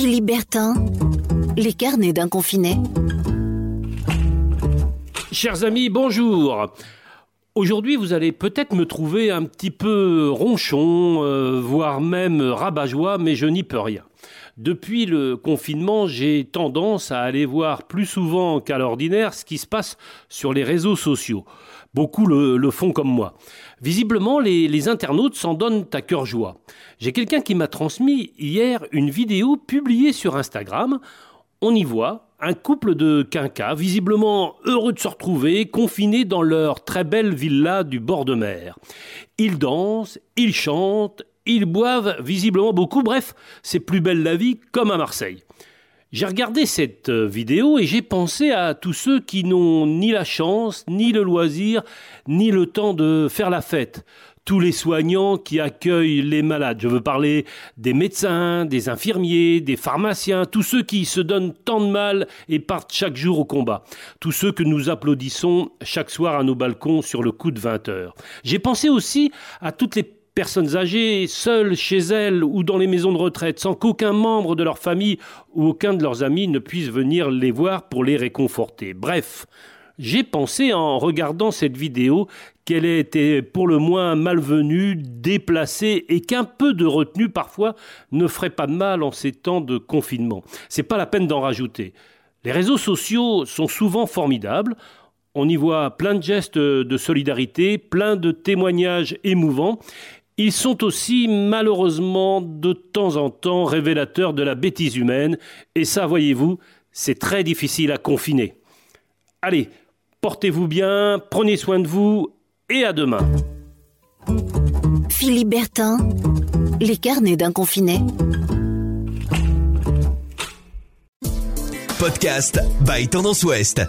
Philippe Bertin, les carnets d'un confiné. Chers amis, bonjour. Aujourd'hui, vous allez peut-être me trouver un petit peu ronchon, euh, voire même rabat-joie, mais je n'y peux rien. Depuis le confinement, j'ai tendance à aller voir plus souvent qu'à l'ordinaire ce qui se passe sur les réseaux sociaux. Beaucoup le, font comme moi. Visiblement, les, les internautes s'en donnent à cœur joie. J'ai quelqu'un qui m'a transmis hier une vidéo publiée sur Instagram. On y voit un couple de quinquas, visiblement heureux de se retrouver, confinés dans leur très belle villa du bord de mer. Ils dansent, ils chantent, ils boivent visiblement beaucoup, bref, c'est plus belle la vie comme à Marseille. J'ai regardé cette vidéo et j'ai pensé à tous ceux qui n'ont ni la chance, ni le loisir, ni le temps de faire la fête tous les soignants qui accueillent les malades. Je veux parler des médecins, des infirmiers, des pharmaciens, tous ceux qui se donnent tant de mal et partent chaque jour au combat. Tous ceux que nous applaudissons chaque soir à nos balcons sur le coup de 20 heures. J'ai pensé aussi à toutes les personnes âgées, seules chez elles ou dans les maisons de retraite, sans qu'aucun membre de leur famille ou aucun de leurs amis ne puisse venir les voir pour les réconforter. Bref, j'ai pensé en regardant cette vidéo qu'elle était pour le moins malvenue, déplacée et qu'un peu de retenue parfois ne ferait pas de mal en ces temps de confinement. C'est pas la peine d'en rajouter. Les réseaux sociaux sont souvent formidables. On y voit plein de gestes de solidarité, plein de témoignages émouvants. Ils sont aussi malheureusement de temps en temps révélateurs de la bêtise humaine, et ça, voyez-vous, c'est très difficile à confiner. Allez, Portez-vous bien, prenez soin de vous et à demain. Philippe Bertin, les carnets d'un confiné. Podcast by Tendance Ouest.